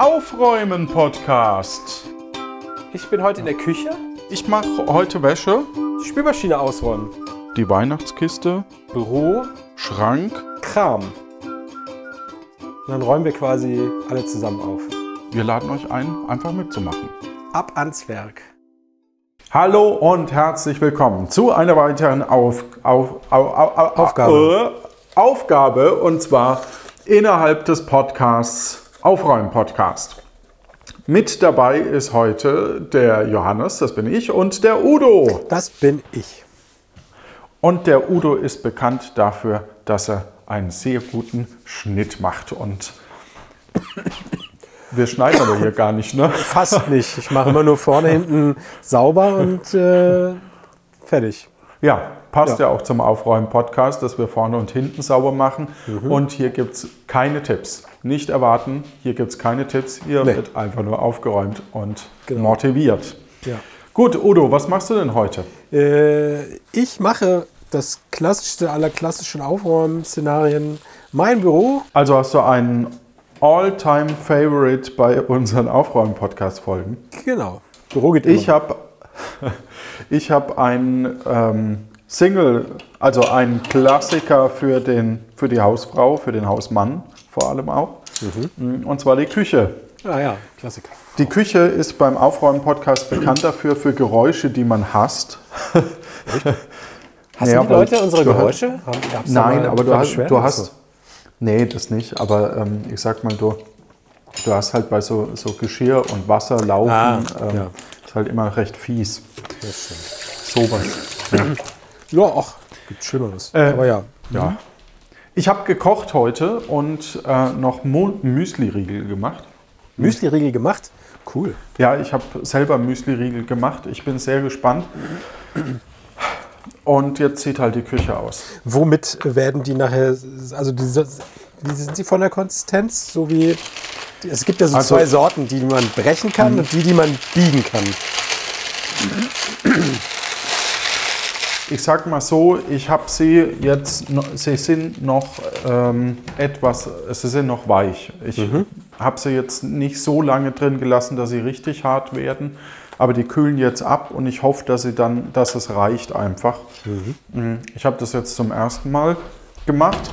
Aufräumen Podcast. Ich bin heute in der Küche. Ich mache heute Wäsche, Die Spülmaschine ausräumen. die Weihnachtskiste, Büro, Schrank. Kram. Und dann räumen wir quasi alle zusammen auf. Wir laden euch ein, einfach mitzumachen. Ab ans Werk. Hallo und herzlich willkommen zu einer weiteren Auf, auf, auf, auf, Aufgabe. Äh, Aufgabe und zwar innerhalb des Podcasts Aufräumen Podcast. Mit dabei ist heute der Johannes, das bin ich, und der Udo. Das bin ich. Und der Udo ist bekannt dafür, dass er einen sehr guten Schnitt macht. Und wir schneiden aber hier gar nicht, ne? Fast nicht. Ich mache immer nur vorne, hinten sauber und äh, fertig. Ja, passt ja, Ja. auch zum Aufräumen-Podcast, dass wir vorne und hinten sauber machen. Mhm. Und hier gibt es keine Tipps. Nicht erwarten, hier gibt es keine Tipps. Hier Nee. wird einfach nur aufgeräumt und Genau. motiviert. Ja. Gut, Udo, was machst du denn heute? Äh, ich mache das klassischste aller klassischen Aufräumen-Szenarien. Mein Büro. Also hast du einen All-Time-Favorite bei unseren Aufräumen-Podcast-Folgen? Genau. Büro geht Ich immer. habe ich hab ein ähm, Single, also ein Klassiker für, den, für die Hausfrau, für den Hausmann vor allem auch. Mhm. Und zwar die Küche. Ah ja, Klassiker. Die Küche ist beim Aufräumen-Podcast bekannt dafür, für Geräusche, die man hasst. Hassen Ja, die Leute unsere hast- Geräusche? Gab's Nein, aber du hast, du hast. Nee, das nicht. Aber ähm, ich sag mal, du, du hast halt bei so, so Geschirr und Wasser laufen, Ah, ähm, ja. Ist halt immer recht fies. Sowas. Ja, ach, gibt Schlimmeres. Äh, Aber ja. Ja. Ich habe gekocht heute und äh, noch Mu Müsli-Riegel gemacht. Müsli-Riegel gemacht? Cool. Ja, ich habe selber Müsli-Riegel gemacht. Ich bin sehr gespannt. Und jetzt sieht halt die Küche aus. Womit werden die nachher, also wie sind sie von der Konsistenz? So wie, es gibt ja so Also- zwei Sorten, die man brechen kann und die, die man biegen kann. Ich sag mal so, ich habe sie jetzt, sie sind noch ähm, etwas, sie sind noch weich. Ich habe sie jetzt nicht so lange drin gelassen, dass sie richtig hart werden, aber die kühlen jetzt ab und ich hoffe, dass sie dann, dass es reicht einfach. Mm, Ich habe das jetzt zum ersten Mal gemacht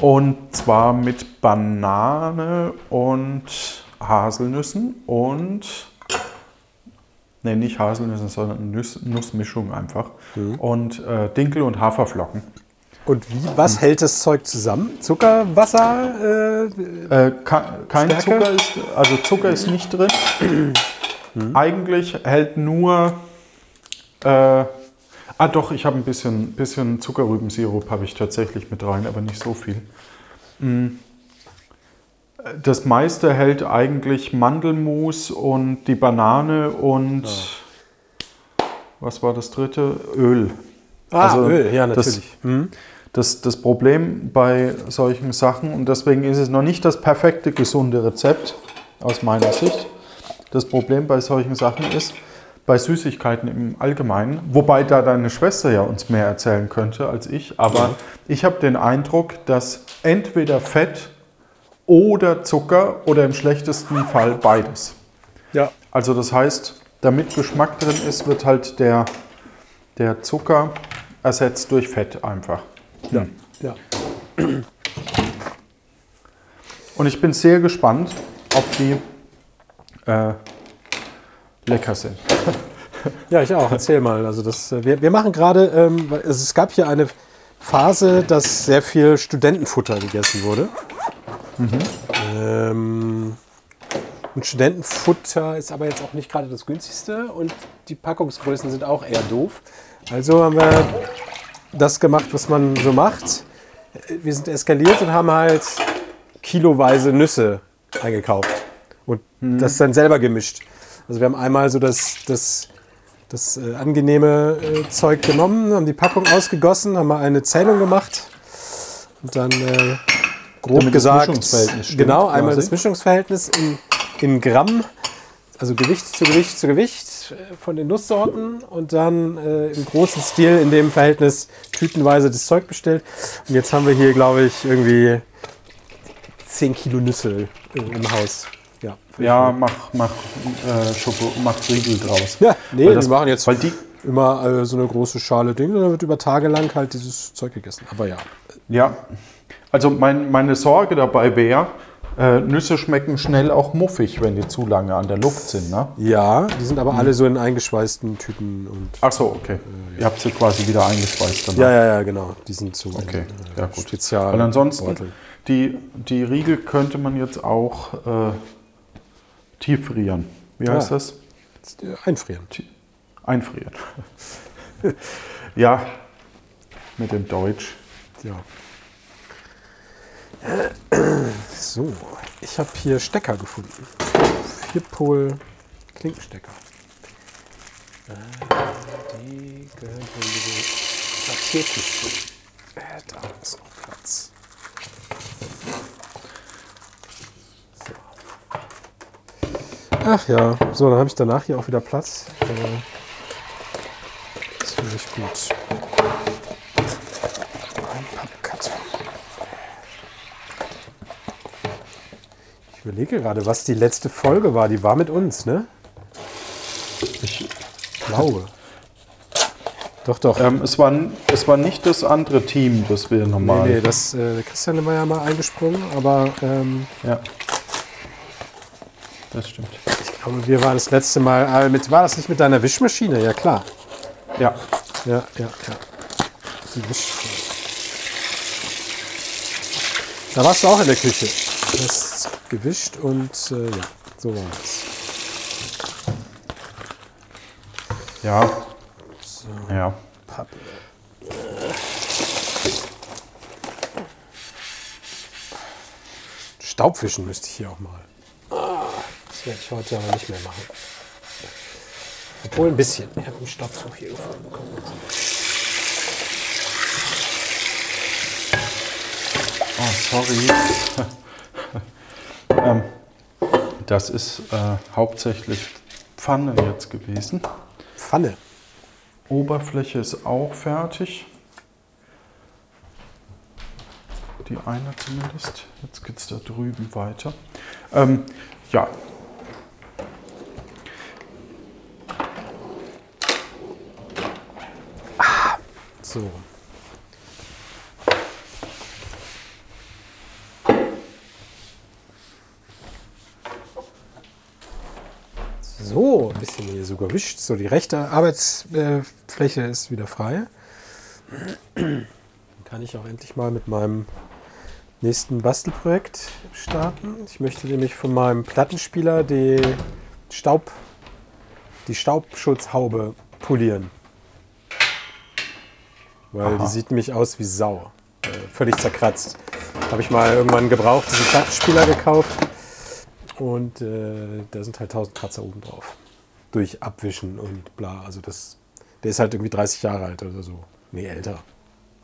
und zwar mit Banane und Haselnüssen und Ne, nicht Haselnüsse, sondern Nuss, Nussmischung einfach. Und äh, Dinkel und Haferflocken. Und wie, was hält das Zeug zusammen? Zucker, Wasser? Äh, Äh, kein Stärke? Zucker ist, also Zucker ist nicht drin. Eigentlich hält nur, äh, ah doch, ich habe ein bisschen, bisschen Zuckerrübensirup habe ich tatsächlich mit rein, aber nicht so viel. Mm. Das meiste hält eigentlich Mandelmus und die Banane und was war das dritte? Öl. ah, Also Öl, ja, das- natürlich. Hm. Das, das Problem bei solchen Sachen, und deswegen ist es noch nicht das perfekte, gesunde Rezept aus meiner Sicht. Das Problem bei solchen Sachen ist, bei Süßigkeiten im Allgemeinen, wobei da deine Schwester ja uns mehr erzählen könnte als ich, aber ich habe den Eindruck, dass entweder Fett oder Zucker oder im schlechtesten Fall beides. Ja. Also das heißt, damit Geschmack drin ist, wird halt der, der Zucker ersetzt durch Fett einfach. Ja. ja. Und ich bin sehr gespannt, ob die äh, lecker sind. Ja, ich auch. Erzähl mal. Also das, äh, wir, wir machen gerade, ähm, es, gab hier eine Phase, dass sehr viel Studentenfutter gegessen wurde. Ähm, und Studentenfutter ist aber jetzt auch nicht gerade das günstigste und die Packungsgrößen sind auch eher doof. Also haben wir das gemacht, was man so macht. Wir sind eskaliert und haben halt kiloweise Nüsse eingekauft und das dann selber gemischt. Also wir haben einmal so das, das, das äh, angenehme äh, Zeug genommen, haben die Packung ausgegossen, haben mal eine Zählung gemacht und dann äh, grob Damit das gesagt, Mischungsverhältnis stimmt, genau, einmal quasi. das Mischungsverhältnis in, in Gramm, also Gewicht zu Gewicht zu Gewicht äh, von den Nusssorten und dann äh, im großen Stil in dem Verhältnis tütenweise das Zeug bestellt. Und jetzt haben wir hier, glaube ich, irgendwie 10 Kilo Nüsse im Haus. Ja, Ja, mach, mach, äh, Schoko, mach Riegel draus. Ja, nee, Weil das- machen jetzt Weil die, immer äh, so eine große Schale Ding und dann wird über Tage lang halt dieses Zeug gegessen. Aber ja. ja, also mein, meine Sorge dabei wäre, äh, Nüsse schmecken schnell auch muffig, wenn die zu lange an der Luft sind. Ne? Ja, die sind aber alle so in eingeschweißten Tüten und. Ach so, okay. Ihr habt sie quasi wieder eingespeist. Dann. Ja, ja, ja, genau. Die sind so Okay, in, ja äh, gut. Spezial. Und ansonsten, Beutel. die, die Riegel könnte man jetzt auch äh, tieffrieren. Wie Ah. heißt das? Einfrieren. Einfrieren. ja, mit dem Deutsch. Ja. So, ich habe hier Stecker gefunden. Vierpol Klinkenstecker. Äh, Die gehören in diese Papierkiste. Äh, Da ist noch Platz. Ach ja, so, dann habe ich danach hier auch wieder Platz. Äh, Das finde ich gut. Ein Pappkarton. Ich überlege gerade, was die letzte Folge war. Die war mit uns, ne? Ich, Glaube. Doch, doch. ähm, es, war, es war nicht das andere Team, das wir normal. Nee, nee, das, äh, Christian war ja mal eingesprungen, aber ähm, Ja. Das stimmt. Glaube, wir waren das letzte Mal äh, mit. War das nicht mit deiner Wischmaschine? Ja, klar. Ja. Ja, ja, ja. Die Wischmaschine. Da warst du auch in der Küche. Das gewischt und äh, ja, so war es. Ja. Ja. Pappe. Staubwischen müsste ich hier auch mal. Das werde ich heute aber nicht mehr machen. Obwohl ein bisschen. Ich habe einen Staubsauger hier gefunden. Mal. Oh, sorry. ähm, das ist äh, hauptsächlich Pfanne jetzt gewesen. Pfanne. Oberfläche ist auch fertig. Die eine zumindest. Jetzt geht es da drüben weiter. Ähm, ja. So. So, ein bisschen hier so gewischt. So, die rechte Arbeitsfläche ist wieder frei. Dann kann ich auch endlich mal mit meinem nächsten Bastelprojekt starten. Ich möchte nämlich von meinem Plattenspieler die Staub, die Staubschutzhaube polieren. Weil Aha. die sieht nämlich aus wie Sau. Äh, völlig zerkratzt. Habe ich mal irgendwann gebraucht, diesen Plattenspieler gekauft. Und äh, da sind halt 1000 Kratzer oben drauf. Durch Abwischen und bla. Also das, der ist halt irgendwie 30 Jahre alt oder so. Nee, älter.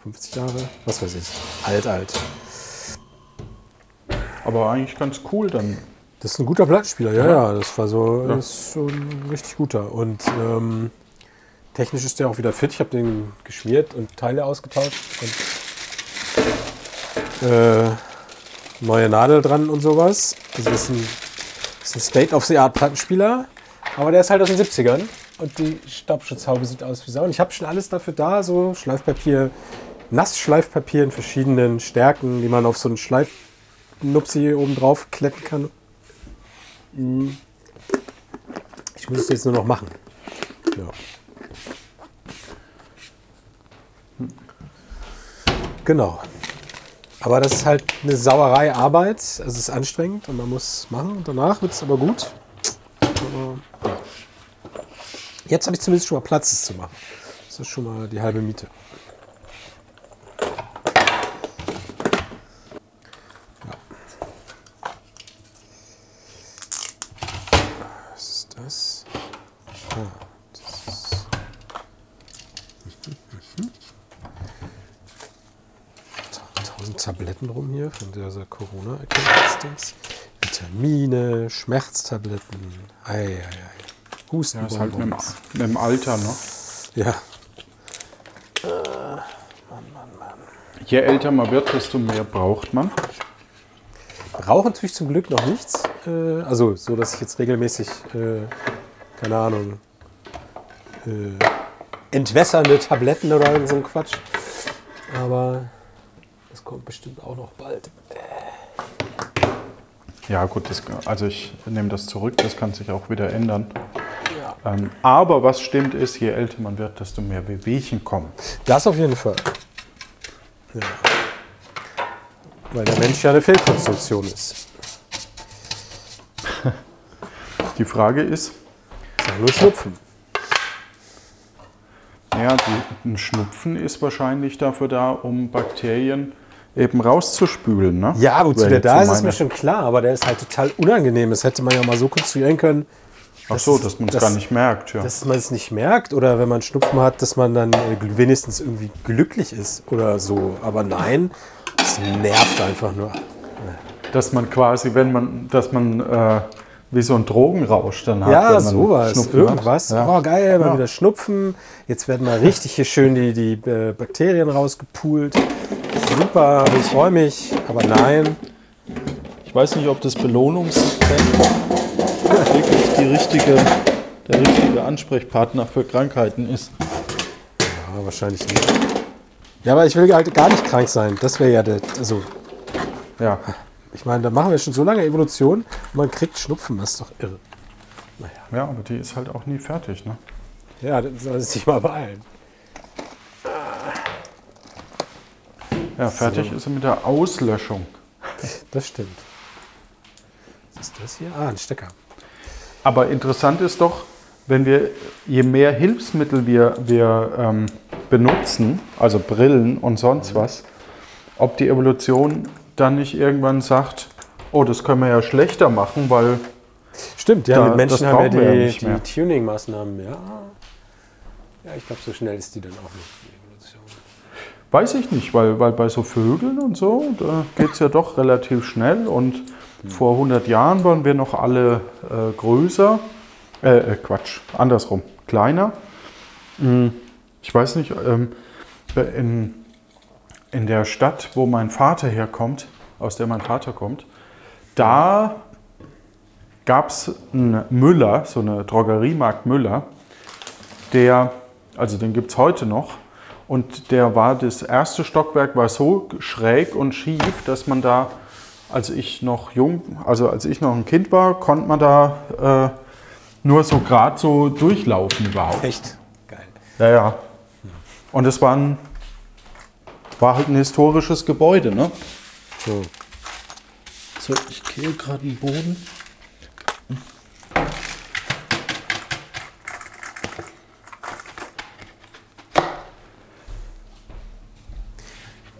50 Jahre? Was weiß ich. Alt, alt. Aber eigentlich ganz cool dann. Das ist ein guter Plattenspieler, ja, ja. Das war so, Ja. das ist so ein richtig guter. Und ähm, technisch ist der auch wieder fit. Ich habe den geschmiert und Teile ausgetauscht. Und, äh, neue Nadel dran und sowas. Also das ist ein, ein State-of-the-Art-Plattenspieler. Aber der ist halt aus den 70ern. Und die Staubschutzhaube sieht aus wie Sau. Und ich habe schon alles dafür da, so Schleifpapier, Nassschleifpapier in verschiedenen Stärken, die man auf so einen Schleifnupsi oben drauf kletten kann. Mhm. Ich muss es jetzt nur noch machen. Ja. Genau. Aber das ist halt eine Sauerei Arbeit. Es ist anstrengend und man muss es machen. Und danach wird es aber gut. Ja. Jetzt habe ich zumindest schon mal Platz, es zu machen. Das ist schon mal die halbe Miete. Was ist das? Ah, das ist. Ta- Tausend Tabletten rum hier von dieser Corona-Erkenntnis. Vitamine, Schmerztabletten. Ei, ei, ei. Husten. Ja, ist halt mit dem, dem Alter, ne? Ja. Je älter man wird, desto mehr braucht man. Rauchen tue ich zum Glück noch nichts. Äh, also so, dass ich jetzt regelmäßig, äh, keine Ahnung, äh, entwässernde Tabletten oder irgend so ein Quatsch. Aber kommt bestimmt auch noch bald. Ja, gut, das, also ich nehme das zurück, das kann sich auch wieder ändern. Ja. Ähm, aber was stimmt ist, je älter man wird, desto mehr Wehwehchen kommen. Das auf jeden Fall. Ja. Weil der Mensch ja eine Fehlkonstruktion ist. Die Frage ist, Ist ja nur Schnupfen. ja, die, ein Schnupfen ist wahrscheinlich dafür da, um Bakterien eben rauszuspülen. Ne? Ja, wozu der da ist, ist mir schon klar, aber der ist halt total unangenehm. Das hätte man ja mal so konstruieren können, Ach so, das- dass man es gar nicht merkt. Ja. dass man es nicht merkt oder wenn man Schnupfen hat, dass man dann äh, wenigstens irgendwie glücklich ist oder so. Aber nein, es nervt einfach nur. Dass man quasi, wenn man, dass man äh, wie so ein Drogenrausch dann hat. Ja, wenn man sowas, Schnupfen irgendwas. Hat. Ja. Oh, geil, mal Ja. wieder Schnupfen. Jetzt werden mal richtig hier schön die, die äh, Bakterien rausgepult. Super, ich freue mich. Aber nein, Ich weiß nicht, ob das Belohnungszentrum wirklich die richtige, der richtige Ansprechpartner für Krankheiten ist. ja, wahrscheinlich nicht. Ja, aber ich will halt gar nicht krank sein. Das wäre ja der. Also, Ja, ich meine, da machen wir schon so lange Evolution und man kriegt Schnupfen. Das ist doch irre. ja, aber die ist halt auch nie fertig. Ne? Ja, das soll sich mal beeilen. Ja, fertig ist sie mit der Auslöschung. Das stimmt. Was ist das hier? Ah, ein Stecker. Aber interessant ist doch, wenn wir, je mehr Hilfsmittel wir, wir ähm, benutzen, also Brillen und sonst was, ob die Evolution dann nicht irgendwann sagt, oh, das können wir ja schlechter machen, weil Stimmt, ja, Da- mit Menschen haben wir wir ja die, die. Tuning-Maßnahmen, ja. Ja, ich glaube, so schnell ist die dann auch nicht, die. Weiß ich nicht, weil, weil bei so Vögeln und so, da geht es ja doch relativ schnell. Und vor 100 Jahren waren wir noch alle äh, größer. Äh, äh, Quatsch, andersrum, kleiner. Mm, Ich weiß nicht, ähm, in, in der Stadt, wo mein Vater herkommt, aus der mein Vater kommt, da gab es einen Müller, so eine Drogeriemarkt Müller, der, also den gibt es heute noch, und der war, das erste Stockwerk war so schräg und schief, dass man da, als ich noch jung, also als ich noch ein Kind war, konnte man da äh, nur so gerade so durchlaufen überhaupt. Echt? Geil. Ja, ja. Und es war, ein, war halt ein historisches Gebäude, ne? So. So, ich kehle gerade den Boden.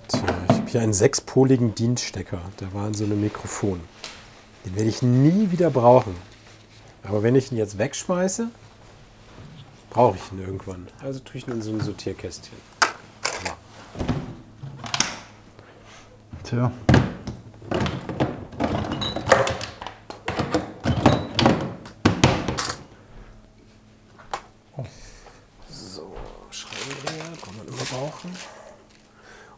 Tja, hier einen sechspoligen Dienststecker. Der war in so einem Mikrofon. Den werde ich nie wieder brauchen. Aber wenn ich ihn jetzt wegschmeiße, brauche ich ihn irgendwann. Also tue ich ihn in so ein Sortierkästchen. Tja. So, Schraubendreher kann man immer brauchen.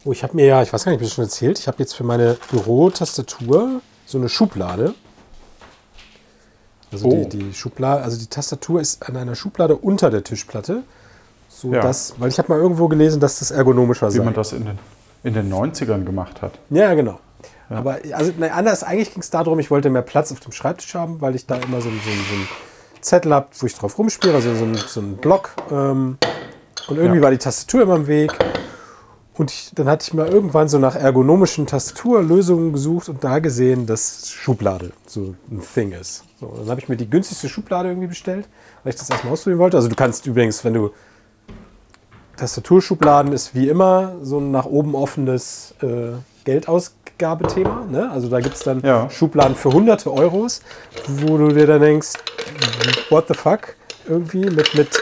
Oh, ich habe mir ja, ich weiß gar nicht, ob ich schon erzählt, ich habe jetzt für meine Bürotastatur so eine Schublade. Also Oh. die, die Schublade, also die Tastatur ist an einer Schublade unter der Tischplatte. So Ja. dass, weil ich habe mal irgendwo gelesen, dass das ergonomischer Wie sei. man das in den, in den 90ern gemacht hat. Ja, genau. Aber also, ne, anders, eigentlich ging es darum, ich wollte mehr Platz auf dem Schreibtisch haben, weil ich da immer so, so, so einen Zettel habe, wo ich drauf rumspiele, also so, ein, so einen Block. Ähm, und irgendwie Ja. war die Tastatur immer im Weg. Und ich, dann hatte ich mal irgendwann so nach ergonomischen Tastaturlösungen gesucht und da gesehen, dass Schublade so ein Thing ist. So, dann habe ich mir die günstigste Schublade irgendwie bestellt, weil ich das erstmal ausprobieren wollte. Also du kannst übrigens, wenn du Tastaturschubladen ist wie immer so ein nach oben offenes äh, Geldausgabethema. Ne? Also da gibt es dann Ja. Schubladen für hunderte Euros, wo du dir dann denkst, what the fuck? Irgendwie mit, mit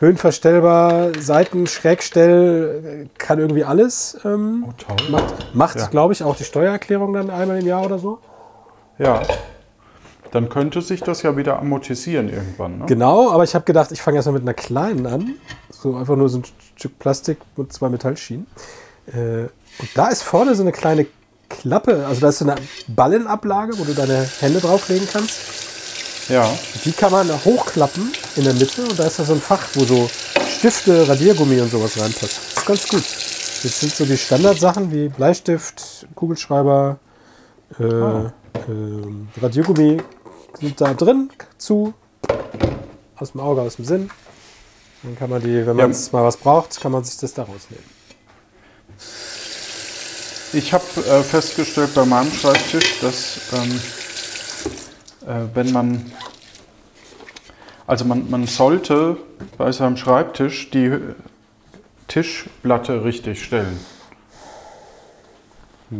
höhenverstellbar, Seiten, Schrägstell, kann irgendwie alles. Ähm, Oh, toll. macht, macht Ja. glaube ich, auch die Steuererklärung dann einmal im Jahr oder so. Ja. Dann könnte sich das ja wieder amortisieren irgendwann. Ne? Genau, aber ich habe gedacht, ich fange erstmal mit einer kleinen an. So einfach nur so ein Stück Plastik mit zwei Metallschienen. Äh, und da ist vorne so eine kleine Klappe, also da ist so eine Ballenablage, wo du deine Hände drauflegen kannst. Ja. Die kann man hochklappen in der Mitte und da ist da so ein Fach, wo so Stifte, Radiergummi und sowas reinpasst. Das ist ganz gut. Das sind so die Standardsachen wie Bleistift, Kugelschreiber, äh, ähm, Radiergummi sind da drin, zu, aus dem Auge, aus dem Sinn. Dann kann man die, wenn man Ja. mal was braucht, kann man sich das da rausnehmen. Ich habe äh, festgestellt bei meinem Schreibtisch, dass ähm, äh, wenn man, also man, man sollte bei seinem Schreibtisch die Tischplatte richtig stellen.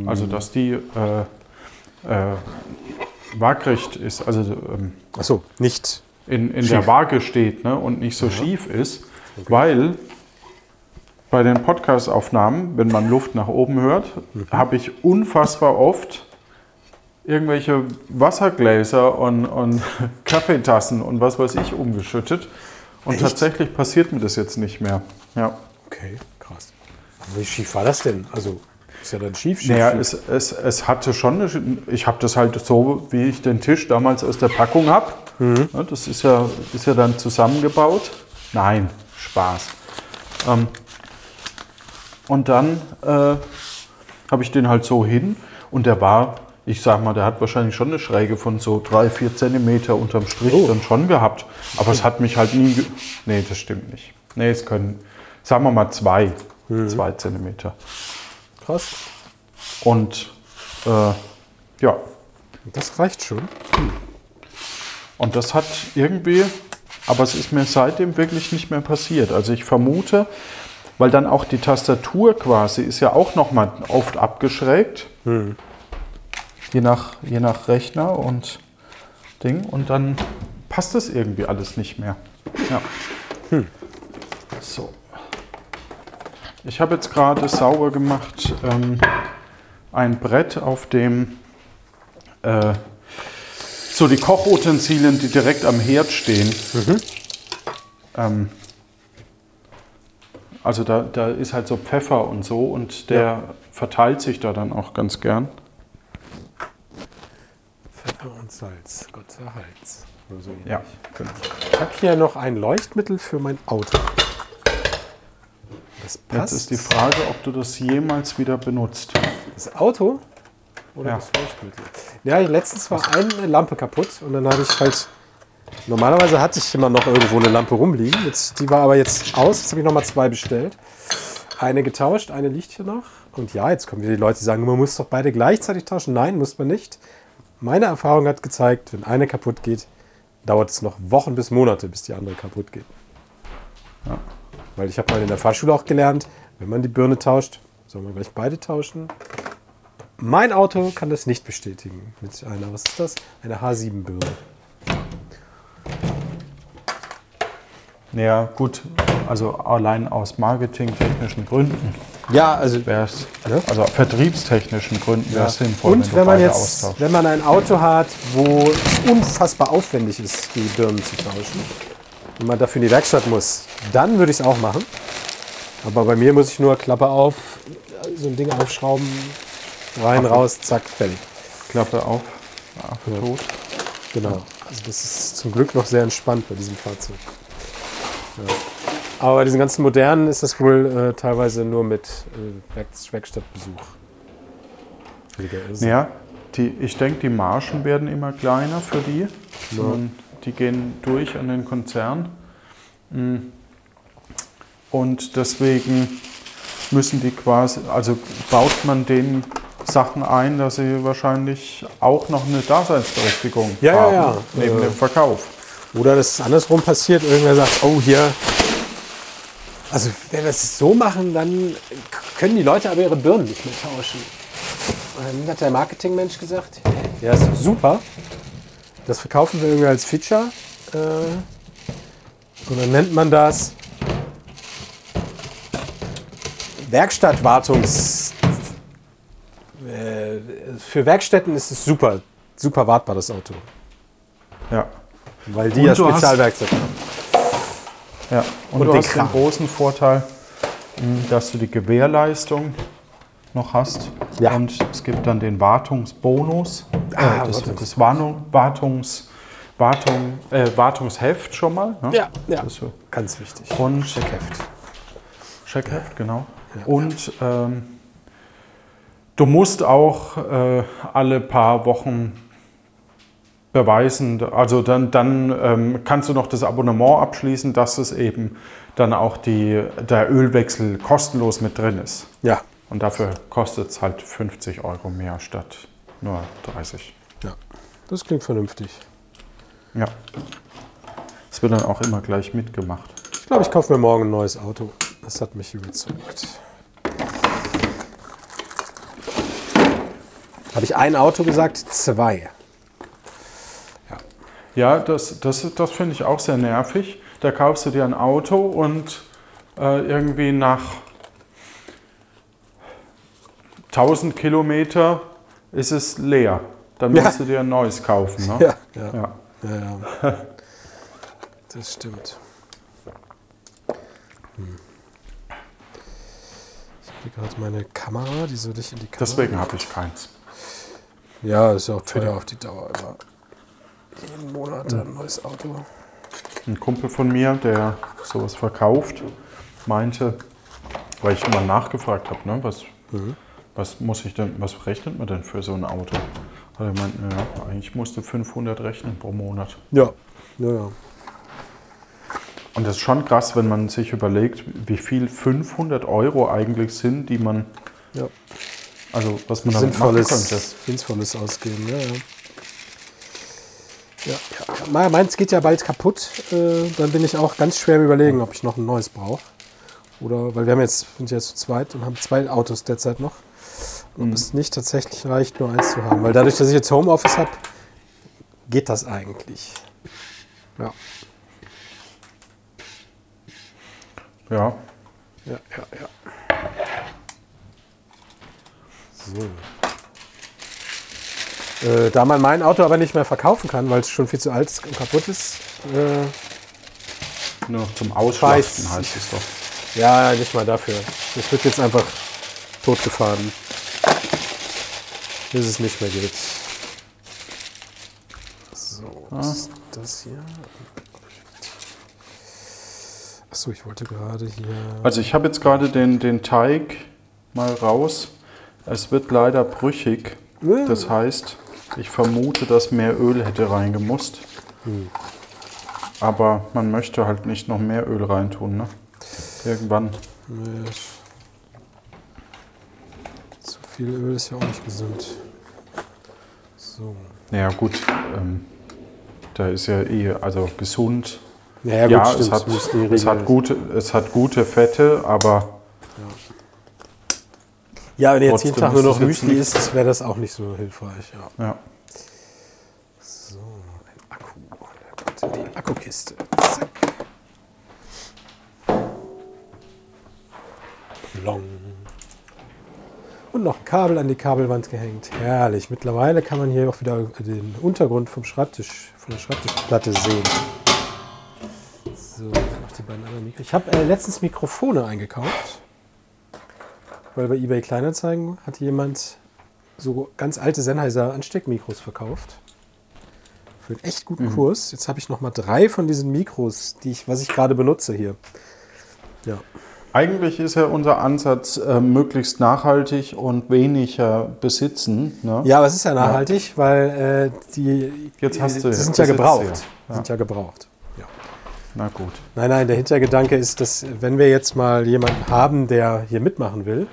Also dass die äh, äh, waagrecht ist, also ähm, Achso, nicht. in, in Schief. der Waage steht ne, und nicht so schief ist, weil bei den Podcast-Aufnahmen, wenn man Luft nach oben hört, habe ich unfassbar oft irgendwelche Wassergläser und, und Kaffeetassen und was weiß ich umgeschüttet. Und Echt? tatsächlich passiert mir das jetzt nicht mehr. Ja. Okay, krass. Wie schief war das denn? Also, ist ja dann schief, schief. Naja, es, es, es hatte schon, eine, ich habe das halt so, wie ich den Tisch damals aus der Packung habe. Ja, das ist ja, ist ja dann zusammengebaut. Nein, Spaß. Ähm, und dann äh, habe ich den halt so hin und der war, ich sag mal, der hat wahrscheinlich schon eine Schräge von so drei, vier Zentimeter unterm Strich Oh. dann schon gehabt. Aber es hat mich halt nie. Ge nee, das stimmt nicht. Nee, es können, sagen wir mal, zwei, zwei Zentimeter. krass. Und äh, ja, Das reicht schon. und das hat irgendwie, aber es ist mir seitdem wirklich nicht mehr passiert. Also ich vermute, weil dann auch die Tastatur quasi ist ja auch noch mal oft abgeschrägt, je, nach, je nach Rechner und Ding. Und dann passt das irgendwie alles nicht mehr. Ja. So. Ich habe jetzt gerade sauber gemacht ähm, ein Brett, auf dem äh, so die Kochutensilien, die direkt am Herd stehen. Ähm, also da, da ist halt so Pfeffer und so und der verteilt sich da dann auch ganz gern. Salz, Gott erhalts. Oder so Ja, genau. Ich habe hier noch ein Leuchtmittel für mein Auto. Das passt. Jetzt ist die Frage, ob du das jemals wieder benutzt. Das Auto oder Ja. das Leuchtmittel? Ja, letztens war eine Lampe kaputt und dann habe ich halt. Normalerweise hatte ich immer noch irgendwo eine Lampe rumliegen. Jetzt, die war aber jetzt aus. Jetzt habe ich nochmal zwei bestellt. Eine getauscht, eine liegt hier noch. Und ja, jetzt kommen wieder die Leute, die sagen, man muss doch beide gleichzeitig tauschen. Nein, muss man nicht. Meine Erfahrung hat gezeigt, wenn eine kaputt geht, dauert es noch Wochen bis Monate, bis die andere kaputt geht. Weil ich habe mal in der Fahrschule auch gelernt, wenn man die Birne tauscht, soll man gleich beide tauschen. Mein Auto kann das nicht bestätigen mit einer, was ist das? Eine H7-Birne. Ja, gut, also allein aus marketingtechnischen Gründen Ja, also wäre es, Ja. also vertriebstechnischen Gründen wäre es sinnvoll, und du wenn man jetzt, austauschst. wenn man ein Auto hat, wo es unfassbar aufwendig ist, die Birnen zu tauschen, und man dafür in die Werkstatt muss, dann würde ich es auch machen. Aber bei mir muss ich nur Klappe auf, so ein Ding aufschrauben, rein, raus, zack, fertig. Klappe auf, Affe tot. Genau. Also das ist zum Glück noch sehr entspannt bei diesem Fahrzeug. Ja. Aber bei diesen ganzen modernen ist das wohl äh, teilweise nur mit äh, Werk Werkstattbesuch. Ja, die, ich denke, die Margen werden immer kleiner für die. sondern Die gehen durch an den Konzern. Mm. Und deswegen müssen die quasi, also baut man den Sachen ein, dass sie wahrscheinlich auch noch eine Daseinsberechtigung Ja, ja, haben, ja. neben dem Verkauf. Oder das ist andersrum passiert, irgendwer sagt, oh hier. Also wenn wir es so machen, dann können die Leute aber ihre Birnen nicht mehr tauschen. Und dann hat der Marketingmensch gesagt, ja, ist super. Das verkaufen wir irgendwie als Feature. Äh, und dann nennt man das Werkstattwartungs. Äh, für Werkstätten ist es super, super wartbar, das Auto. Ja. Weil die Und ja Spezialwerkzeuge haben. Ja, und, Und du hast Kram. den großen Vorteil, mh, dass du die Gewährleistung noch hast. Ja. Und es gibt dann den Wartungsbonus. Ah, äh, das, das Warnung, Wartungs, Wartung, äh, Wartungsheft schon mal. Ne? Ja, ja. So. Ganz wichtig. Und Checkheft. Checkheft, genau. Und ähm, du musst auch äh, alle paar Wochen beweisen, also dann, dann ähm, kannst du noch das Abonnement abschließen, dass es eben dann auch die, der Ölwechsel kostenlos mit drin ist. Ja. Und dafür kostet es halt 50 Euro mehr statt nur 30. ja. Das klingt vernünftig. Ja. Das wird dann auch immer gleich mitgemacht. Ich glaube, ich kaufe mir morgen ein neues Auto. Das hat mich überzeugt. Habe ich ein Auto gesagt? Zwei. Ja, das, das, das finde ich auch sehr nervig. Da kaufst du dir ein Auto und äh, irgendwie nach 1000 Kilometer ist es leer. Dann Ja. musst du dir ein neues kaufen. Ne? Ja, ja, Ja. ja. ja. Das stimmt. Hm. Ich habe gerade meine Kamera, die soll ich in die Kamera. Deswegen habe ich keins. Ja, ist ja auch teuer auf die Dauer. Aber jeden Monat ein neues Auto. Ein Kumpel von mir, der sowas verkauft, meinte, weil ich immer nachgefragt habe, ne, was, was muss ich denn, was rechnet man denn für so ein Auto? Hat er meint, ja, eigentlich musst du 500 rechnen pro Monat. Ja. Ja, ja. Und das ist schon krass, wenn man sich überlegt, wie viel 500 Euro eigentlich sind, die man, ja. also was man damit machen könnte. sinnvolles Ausgeben, ja, ja. Ja, ja. Me- Meins geht ja bald kaputt. Äh, dann bin ich auch ganz schwer im überlegen, ob ich noch ein neues brauche. Oder, weil wir haben jetzt, sind ja zu zweit und haben zwei Autos derzeit noch. Und ob es nicht tatsächlich reicht, nur eins zu haben. Weil dadurch, dass ich jetzt Homeoffice habe, geht das eigentlich. Ja, Ja, ja, ja, ja. So. Äh, da man mein Auto aber nicht mehr verkaufen kann, weil es schon viel zu alt und kaputt ist, äh, nur zum Ausschlachten heißt es doch. ja, nicht mal dafür. Das wird jetzt einfach totgefahren, bis es nicht mehr geht. So, was ist das hier? Achso, ich wollte gerade hier. Also ich habe jetzt gerade den, den Teig mal raus. Es wird leider brüchig. Das heißt, ich vermute, dass mehr Öl hätte reingemusst. Aber man möchte halt nicht noch mehr Öl reintun. Ne? Irgendwann. Nee. Zu viel Öl ist ja auch nicht gesund. So. Ja gut, ähm, da ist ja eh, also gesund. Naja, gut, ja, stimmt. es, hat, es, hat gute, es hat gute Fette, aber Ja, wenn du jetzt jeden Tag nur noch Müsli isst, wäre das auch nicht so hilfreich. Ja. ja. So, ein Akku. Der kommt in die Akkukiste. Zack. Plong. Und noch ein Kabel an die Kabelwand gehängt. Herrlich. Mittlerweile kann man hier auch wieder den Untergrund vom Schreibtisch, von der Schreibtischplatte sehen. So, noch die beiden anderen Mikros. Ich habe äh, letztens Mikrofone eingekauft. Weil bei eBay Kleinanzeigen hat jemand so ganz alte Sennheiser Ansteckmikros verkauft. Für einen echt guten Kurs. Jetzt habe ich noch mal drei von diesen Mikros, die ich, was ich gerade benutze hier. Ja. Eigentlich ist ja unser Ansatz, äh, möglichst nachhaltig und weniger besitzen. Ne? Ja, aber es ist ja nachhaltig, weil äh, die, Jetzt hast du die ja- sind ja gebraucht. ja. Sind ja gebraucht. Ja. Na gut. Nein, nein, der Hintergedanke ist, dass wenn wir jetzt mal jemanden haben, der hier mitmachen will,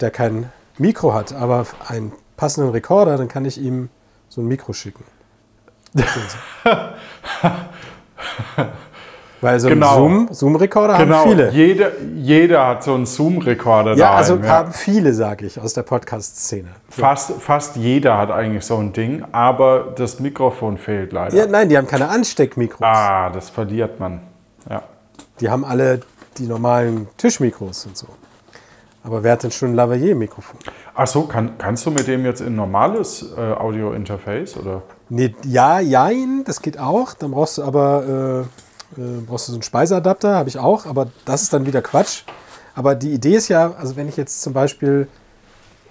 der kein Mikro hat, aber einen passenden Rekorder, dann kann ich ihm so ein Mikro schicken. Weil so Genau. einen Zoom- Zoom-Rekorder Genau, haben viele. Jeder, jeder hat so einen Zoom-Rekorder Ja, daheim. also ja. haben viele, sage ich, aus der Podcast-Szene. Fast, fast jeder hat eigentlich so ein Ding, aber das Mikrofon fehlt leider. Ja, nein, die haben keine Ansteckmikros. Ah, das verliert man. Ja. Die haben alle die normalen Tischmikros und so. Aber wer hat denn schon ein Lavalier-Mikrofon? Ach so, kann, kannst du mit dem jetzt in normales äh, Audio-Interface oder? Nee, ja, jein, das geht auch. Dann brauchst du aber äh, äh, brauchst du so einen Speiseadapter, habe ich auch, aber das ist dann wieder Quatsch. Aber die Idee ist ja, also wenn ich jetzt zum Beispiel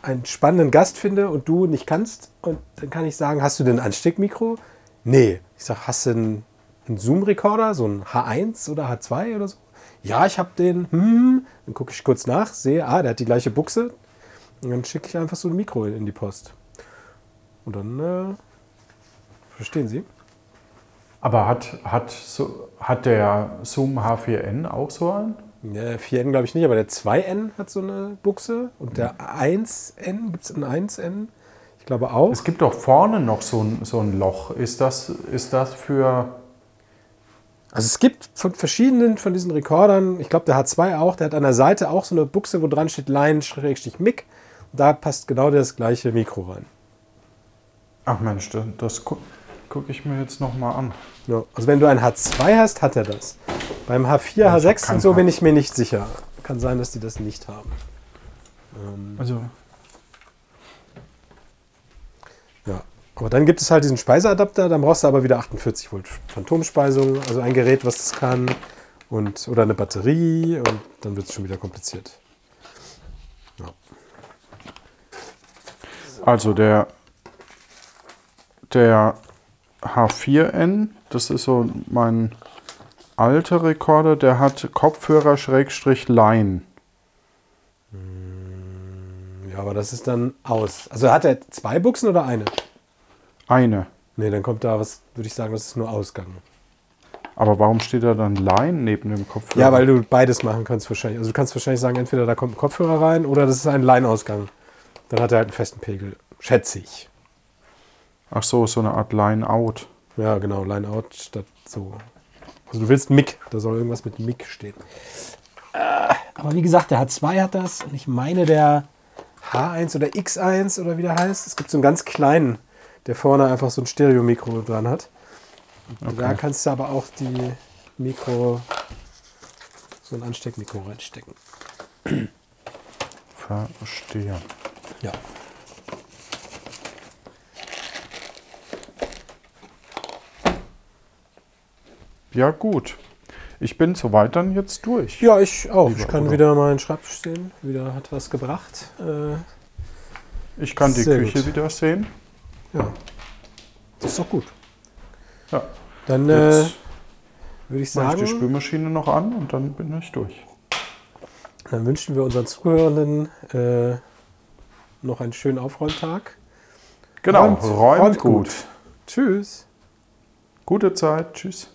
einen spannenden Gast finde und du nicht kannst, und dann kann ich sagen, hast du denn ein Ansteckmikro? Nee. Ich sage, hast du einen, einen Zoom-Recorder, so ein H1 oder H2 oder so? Ja, ich habe den. Hm. Dann gucke ich kurz nach, sehe, ah, der hat die gleiche Buchse. Und dann schicke ich einfach so ein Mikro in die Post. Und dann äh, verstehen Sie? Aber hat, hat, so, hat der Zoom H4n auch so einen? Der 4N glaube ich nicht, aber der 2N hat so eine Buchse. Und der 1N, gibt es einen 1N? Ich glaube auch. Es gibt doch vorne noch so ein, so ein Loch. Ist das, ist das für. Also es gibt von verschiedenen von diesen Rekordern, ich glaube der H2 auch, der hat an der Seite auch so eine Buchse, wo dran steht Line-Mic. Und da passt genau das gleiche Mikro rein. Ach Mensch, das, gucke guck ich mir jetzt nochmal an. Ja, also wenn du ein H2 hast, hat er das. Beim H4, Ja, ich hab H6 kein und so bin ich mir nicht sicher. Kann sein, dass die das nicht haben. Ähm, Also, ja. Aber dann gibt es halt diesen Speiseadapter, dann brauchst du aber wieder 48 Volt Phantomspeisung, also ein Gerät, was das kann. Und, oder eine Batterie und dann wird es schon wieder kompliziert. also der, der H4n, das ist so mein alter Rekorder, der hat Kopfhörer-Line. Ja, aber das ist dann aus. Also hat er zwei Buchsen oder eine? Eine. Nee, dann kommt da was, würde ich sagen, das ist nur Ausgang. Aber warum steht da dann Line neben dem Kopfhörer? Ja, weil du beides machen kannst wahrscheinlich. Also du kannst wahrscheinlich sagen, entweder da kommt ein Kopfhörer rein oder das ist ein Line-Ausgang. Dann hat er halt einen festen Pegel. Schätze ich. Ach so, so eine Art Line-Out. Ja, genau, Line-Out statt so. Also du willst Mic, da soll irgendwas mit Mic stehen. Äh, aber wie gesagt, der H2 hat das und ich meine der H1 oder X1 oder wie der heißt. Es gibt so einen ganz kleinen, der vorne einfach so ein Stereo-Mikro dran hat. Und Da kannst du aber auch die Mikro, so ein Ansteckmikro reinstecken. Verstehe. Ja. Ja, gut. Ich bin soweit dann jetzt durch. Ja, ich auch. Lieber Ich kann Udo. wieder meinen Schreibtisch sehen. Wieder hat was gebracht. Äh, Ich kann die Küche gut. wieder sehen. Ja. Das ist doch gut. Ja. Dann äh, würde ich mache ich die sagen, Spülmaschine noch an und dann bin ich durch. dann wünschen wir unseren Zuhörenden äh, noch einen schönen Aufräumtag. Genau, Und räumt, räumt gut. Tschüss. Gute Zeit. Tschüss.